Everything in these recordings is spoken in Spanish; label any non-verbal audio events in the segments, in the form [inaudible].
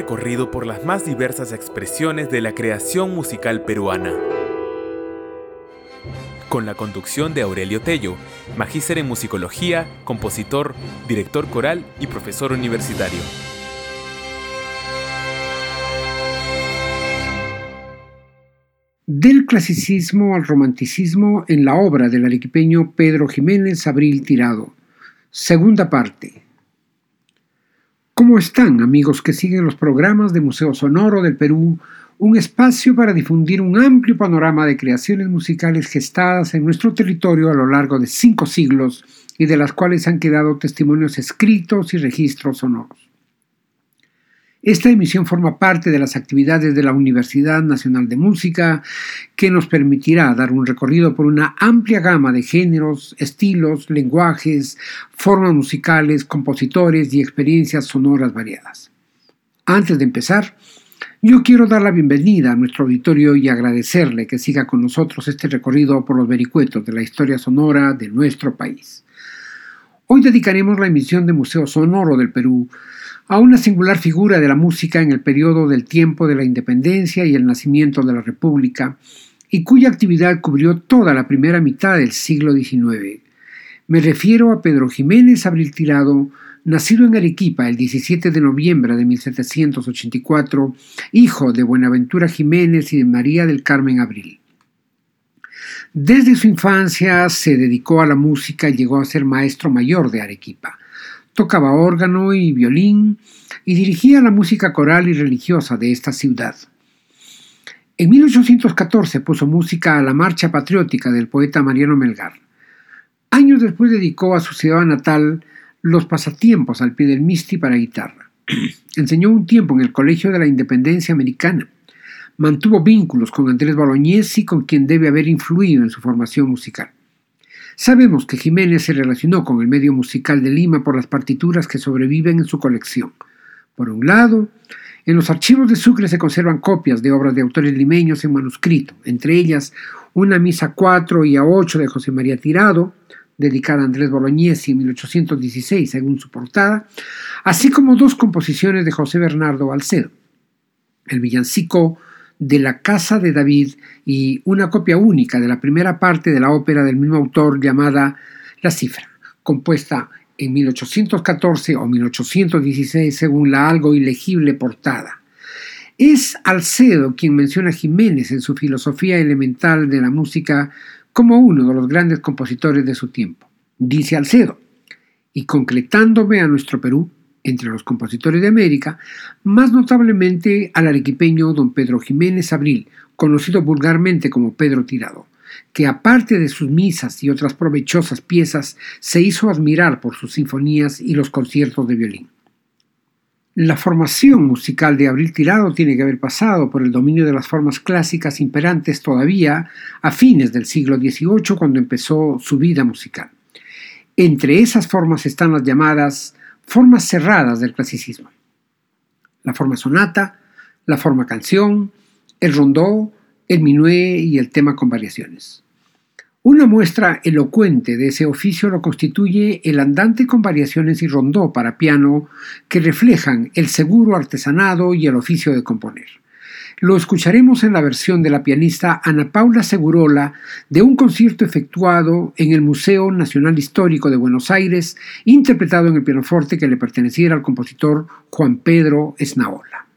Recorrido por las más diversas expresiones de la creación musical peruana. Con la conducción de Aurelio Tello, magíster en musicología, compositor, director coral y profesor universitario. Del clasicismo al romanticismo en la obra del arequipeño Pedro Jiménez Abril Tirado. Segunda parte. ¿Cómo están amigos que siguen los programas de Museo Sonoro del Perú? Un espacio para difundir un amplio panorama de creaciones musicales gestadas en nuestro territorio a lo largo de cinco siglos y de las cuales han quedado testimonios escritos y registros sonoros. Esta emisión forma parte de las actividades de la Universidad Nacional de Música que nos permitirá dar un recorrido por una amplia gama de géneros, estilos, lenguajes, formas musicales, compositores y experiencias sonoras variadas. Antes de empezar, yo quiero dar la bienvenida a nuestro auditorio y agradecerle que siga con nosotros este recorrido por los vericuetos de la historia sonora de nuestro país. Hoy dedicaremos la emisión de Museo Sonoro del Perú a una singular figura de la música en el periodo del tiempo de la independencia y el nacimiento de la República, y cuya actividad cubrió toda la primera mitad del siglo XIX. Me refiero a Pedro Jiménez Abril Tirado, nacido en Arequipa el 17 de noviembre de 1784, hijo de Buenaventura Jiménez y de María del Carmen Abril. Desde su infancia se dedicó a la música y llegó a ser maestro mayor de Arequipa. Tocaba órgano y violín y dirigía la música coral y religiosa de esta ciudad. En 1814 puso música a la marcha patriótica del poeta Mariano Melgar. Años después dedicó a su ciudad natal los pasatiempos al pie del misti para guitarra. [clears throat] Enseñó un tiempo en el Colegio de la Independencia Americana. Mantuvo vínculos con Andrés Bolognesi, con quien debe haber influido en su formación musical. Sabemos que Jiménez se relacionó con el medio musical de Lima por las partituras que sobreviven en su colección. Por un lado, en los archivos de Sucre se conservan copias de obras de autores limeños en manuscrito, entre ellas una misa 4 y a 8 de José María Tirado, dedicada a Andrés Bolognesi en 1816 según su portada, así como dos composiciones de José Bernardo Balcedo, el villancico de la Casa de David y una copia única de la primera parte de la ópera del mismo autor llamada La Cifra, compuesta en 1814 o 1816 según la algo ilegible portada. Es Alcedo quien menciona a Jiménez en su filosofía elemental de la música como uno de los grandes compositores de su tiempo. Dice Alcedo, y concretándome a nuestro Perú, entre los compositores de América, más notablemente al arequipeño don Pedro Jiménez Abril, conocido vulgarmente como Pedro Tirado, que aparte de sus misas y otras provechosas piezas, se hizo admirar por sus sinfonías y los conciertos de violín. La formación musical de Abril Tirado tiene que haber pasado por el dominio de las formas clásicas imperantes todavía a fines del siglo XVIII cuando empezó su vida musical. Entre esas formas están las llamadas formas cerradas del clasicismo. La forma sonata, la forma canción, el rondó, el minué y el tema con variaciones. Una muestra elocuente de ese oficio lo constituye el andante con variaciones y rondó para piano que reflejan el seguro artesanado y el oficio de componer. Lo escucharemos en la versión de la pianista Ana Paula Segurola de un concierto efectuado en el Museo Nacional Histórico de Buenos Aires, interpretado en el pianoforte que le perteneciera al compositor Juan Pedro Esnaola.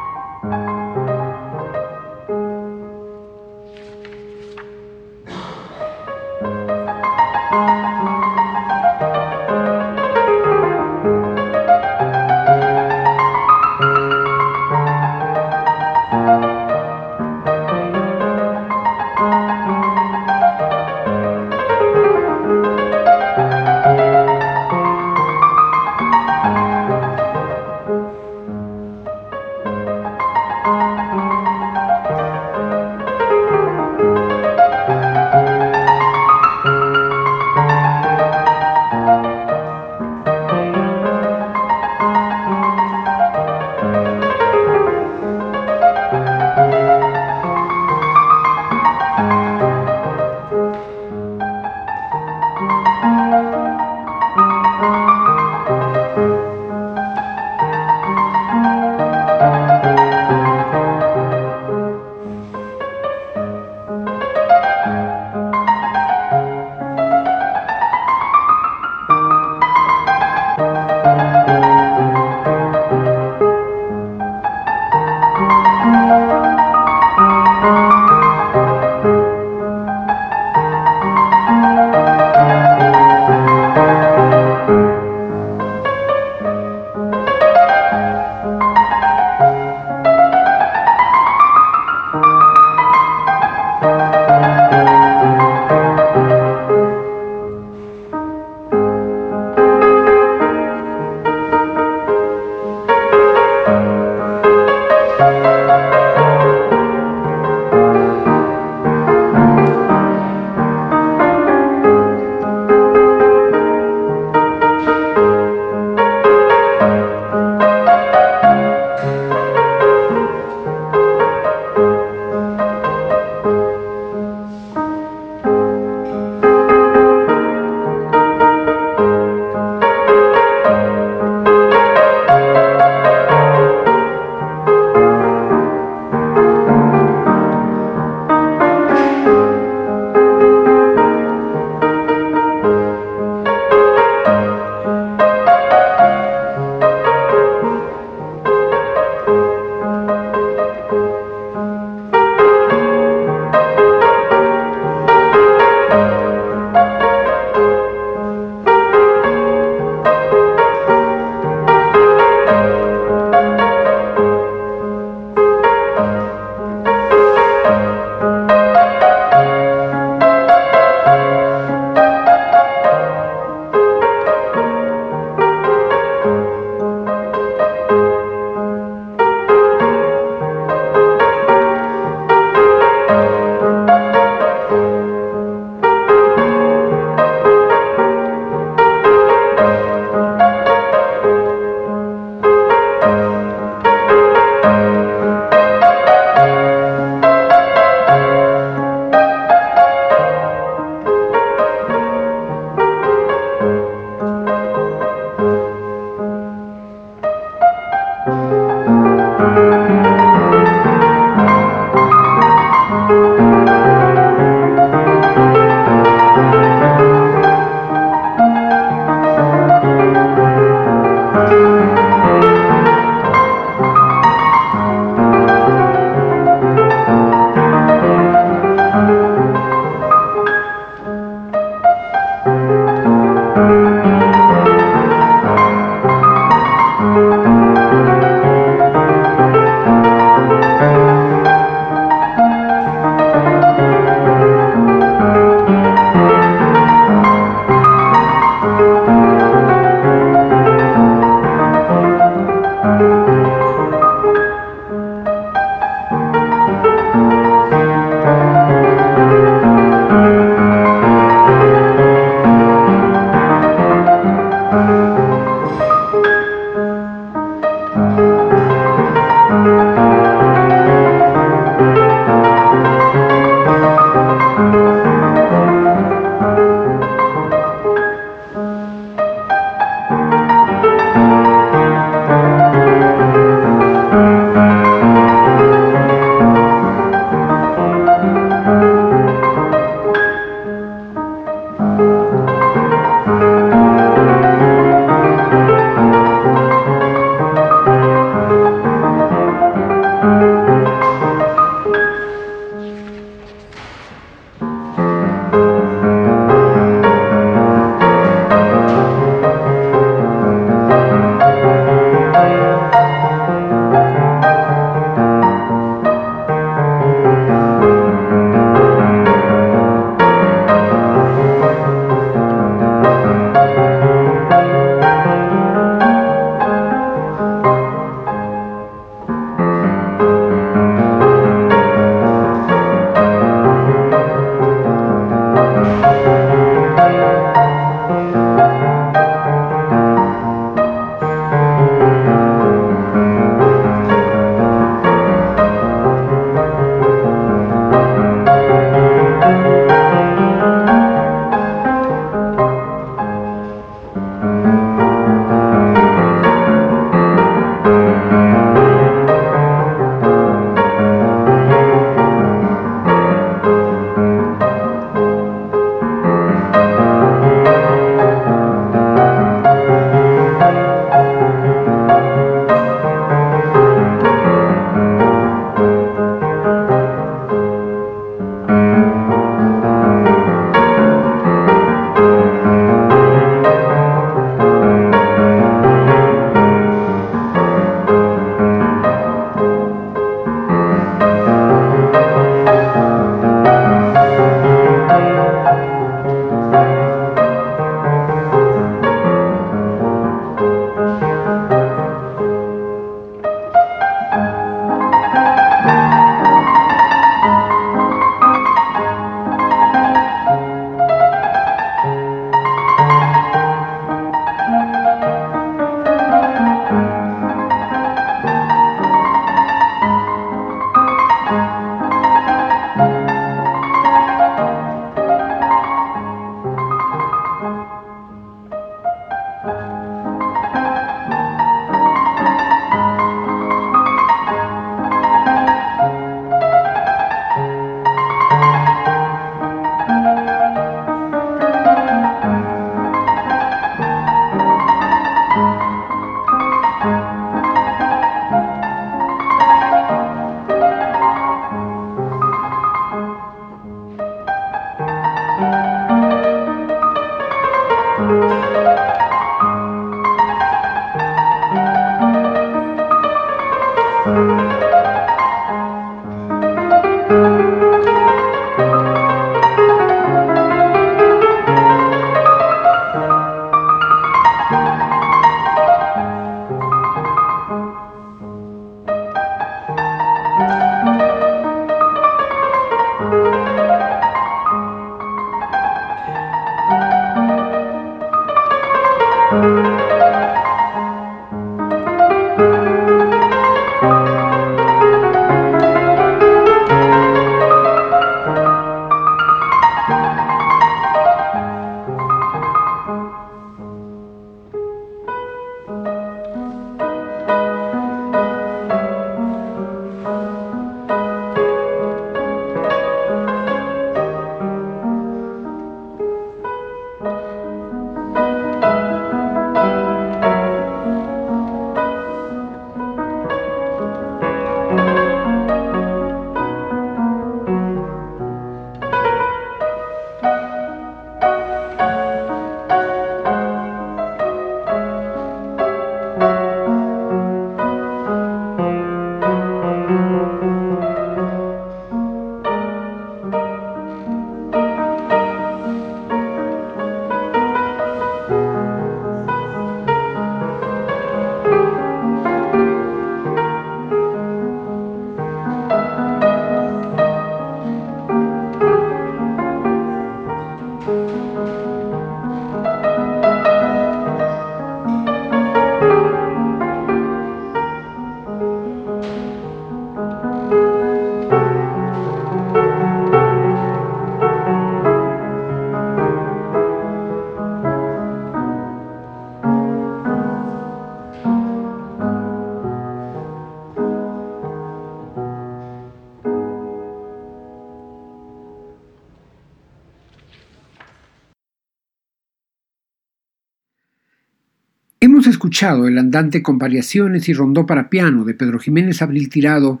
Hemos escuchado el andante con variaciones y rondó para piano de Pedro Jiménez Abril Tirado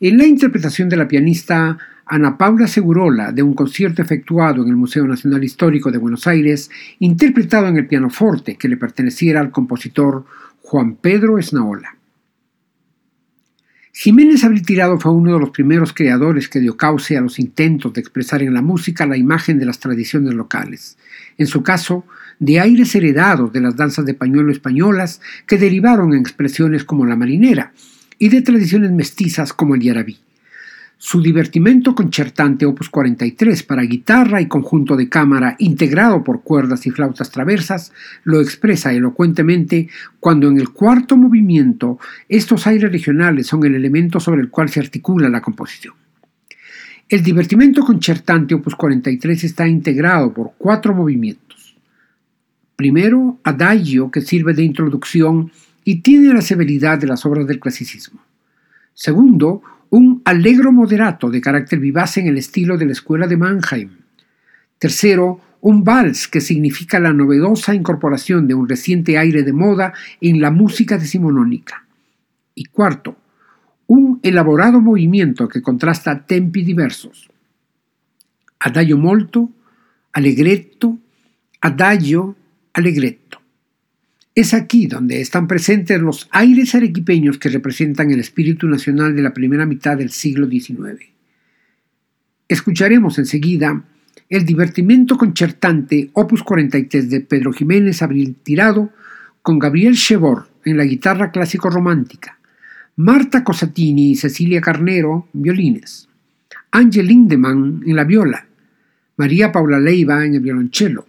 en la interpretación de la pianista Ana Paula Segurola de un concierto efectuado en el Museo Nacional Histórico de Buenos Aires, interpretado en el pianoforte que le perteneciera al compositor Juan Pedro Esnaola. Jiménez Abril Tirado fue uno de los primeros creadores que dio cauce a los intentos de expresar en la música la imagen de las tradiciones locales. En su caso, de aires heredados de las danzas de pañuelo españolas que derivaron en expresiones como la marinera y de tradiciones mestizas como el yarabí. Su divertimento concertante opus 43 para guitarra y conjunto de cámara integrado por cuerdas y flautas traversas lo expresa elocuentemente cuando en el cuarto movimiento estos aires regionales son el elemento sobre el cual se articula la composición. El divertimento concertante opus 43 está integrado por cuatro movimientos Primero, adagio, que sirve de introducción y tiene la severidad de las obras del clasicismo. Segundo, un allegro moderato de carácter vivaz en el estilo de la escuela de Mannheim. Tercero, un vals que significa la novedosa incorporación de un reciente aire de moda en la música decimonónica. Y cuarto, un elaborado movimiento que contrasta tempi diversos. Adagio molto, allegretto, adagio, Alegretto. Es aquí donde están presentes los aires arequipeños que representan el espíritu nacional de la primera mitad del siglo XIX. Escucharemos enseguida el divertimento concertante Opus 43 de Pedro Jiménez Abril Tirado con Gabriel Chevor en la guitarra clásico romántica, Marta Cosatini y Cecilia Carnero, violines, Ángel Lindemann en la viola, María Paula Leiva en el violonchelo,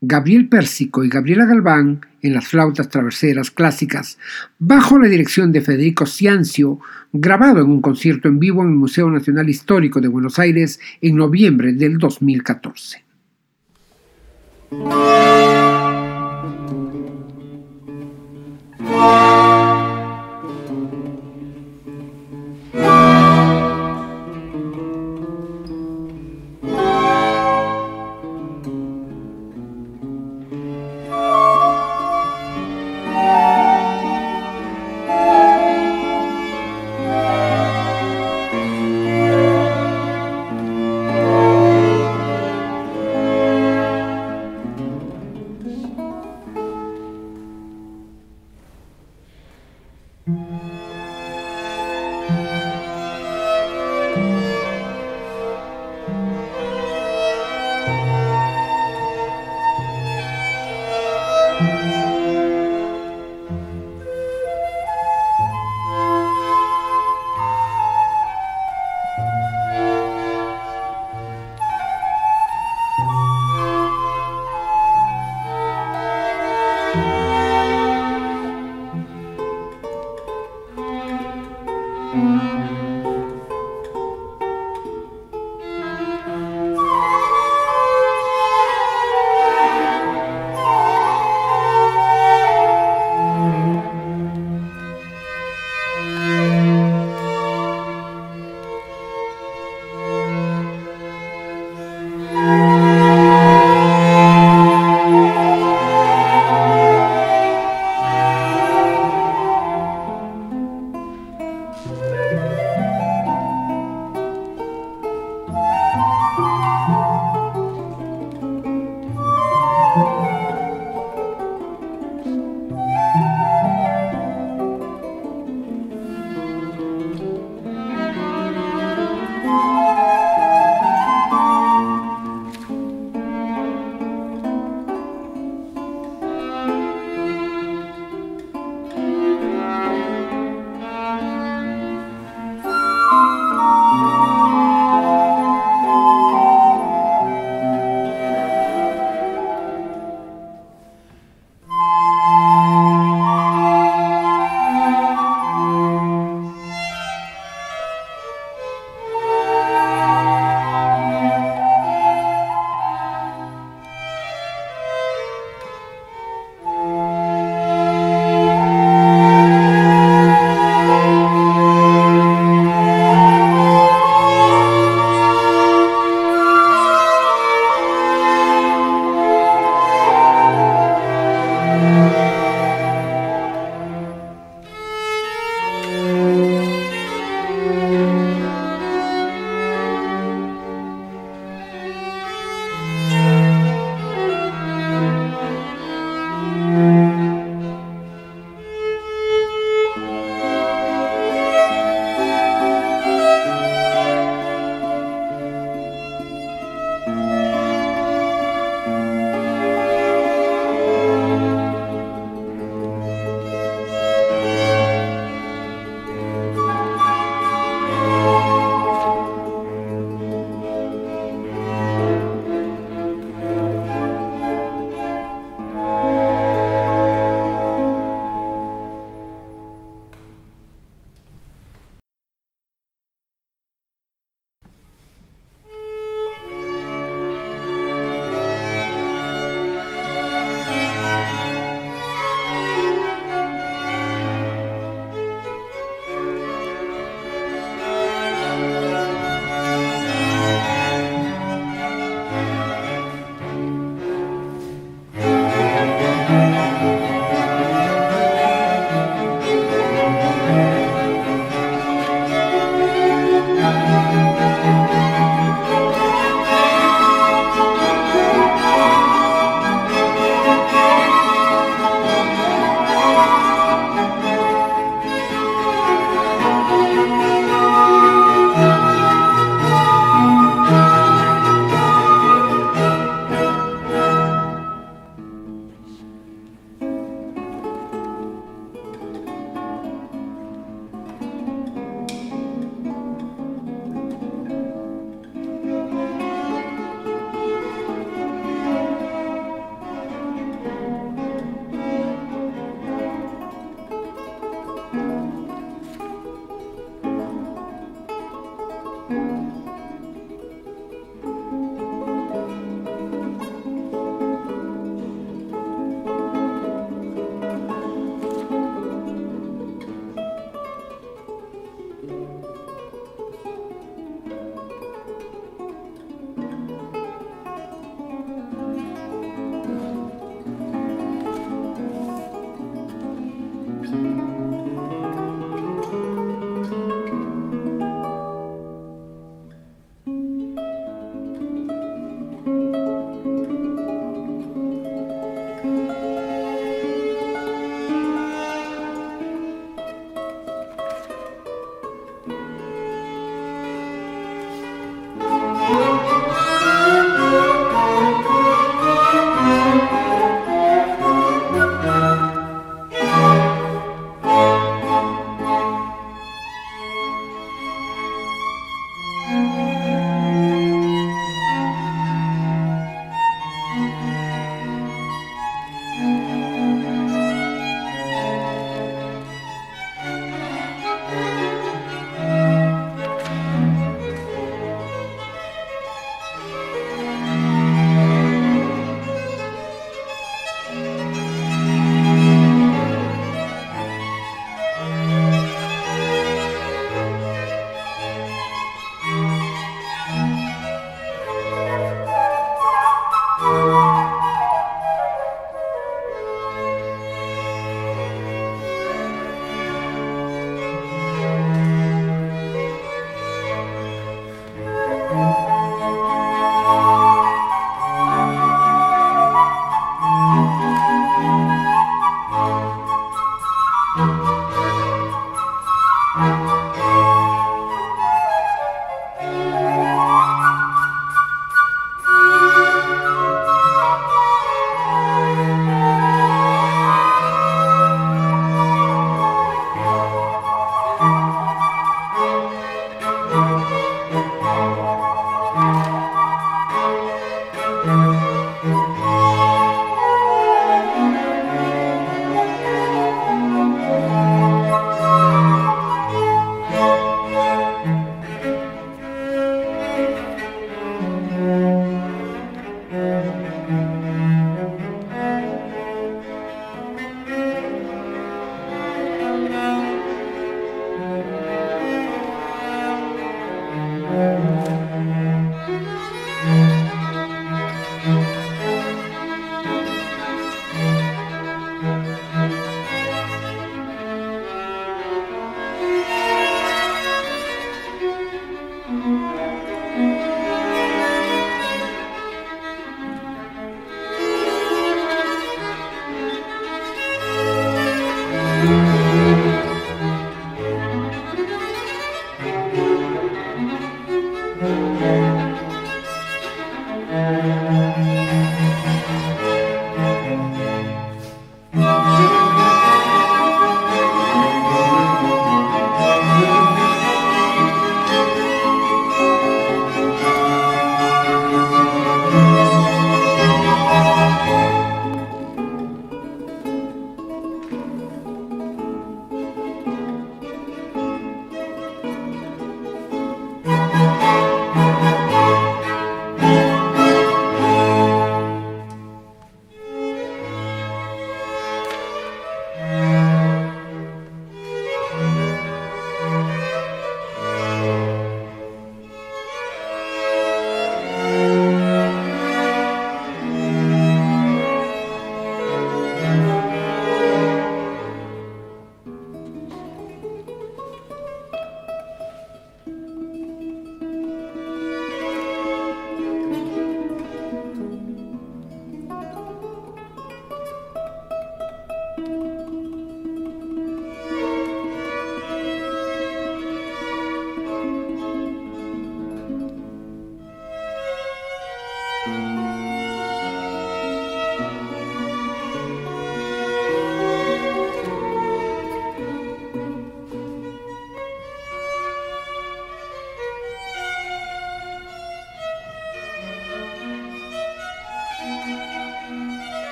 Gabriel Pérsico y Gabriela Galván en las flautas traverseras clásicas, bajo la dirección de Federico Ciancio, grabado en un concierto en vivo en el Museo Nacional Histórico de Buenos Aires en noviembre del 2014.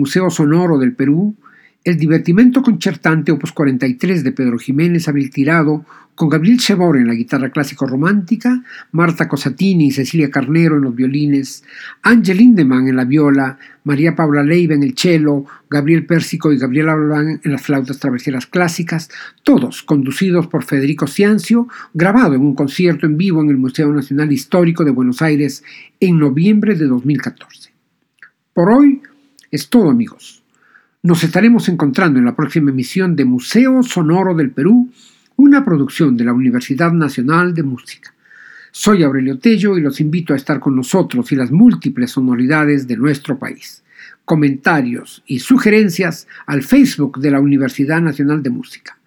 Museo Sonoro del Perú el divertimento concertante Opus 43 de Pedro Jiménez Abril Tirado, con Gabriel Chebor en la guitarra clásico romántica, Marta Cosatini y Cecilia Carnero en los violines, Ángel Lindemann en la viola, María Paula Leiva en el cello, Gabriel Pérsico y Gabriela Albán en las flautas traverseras clásicas, todos conducidos por Federico Ciancio, grabado en un concierto en vivo en el Museo Nacional Histórico de Buenos Aires en noviembre de 2014. Por hoy es todo amigos. Nos estaremos encontrando en la próxima emisión de Museo Sonoro del Perú, una producción de la Universidad Nacional de Música. Soy Aurelio Tello y los invito a estar con nosotros y las múltiples sonoridades de nuestro país. Comentarios y sugerencias al Facebook de la Universidad Nacional de Música.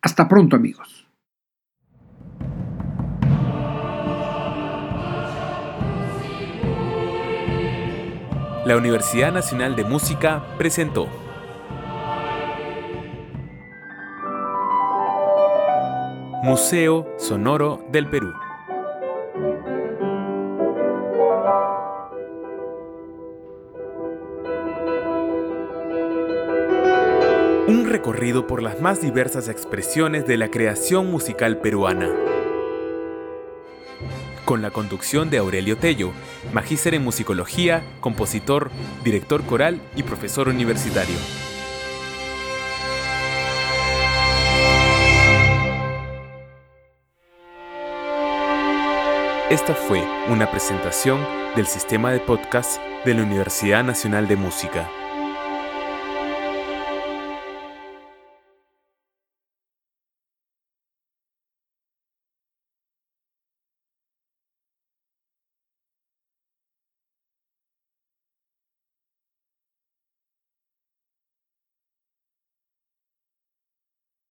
Hasta pronto amigos. La Universidad Nacional de Música presentó Museo Sonoro del Perú. Un recorrido por las más diversas expresiones de la creación musical peruana con la conducción de Aurelio Tello, magíster en musicología, compositor, director coral y profesor universitario. Esta fue una presentación del sistema de podcast de la Universidad Nacional de Música.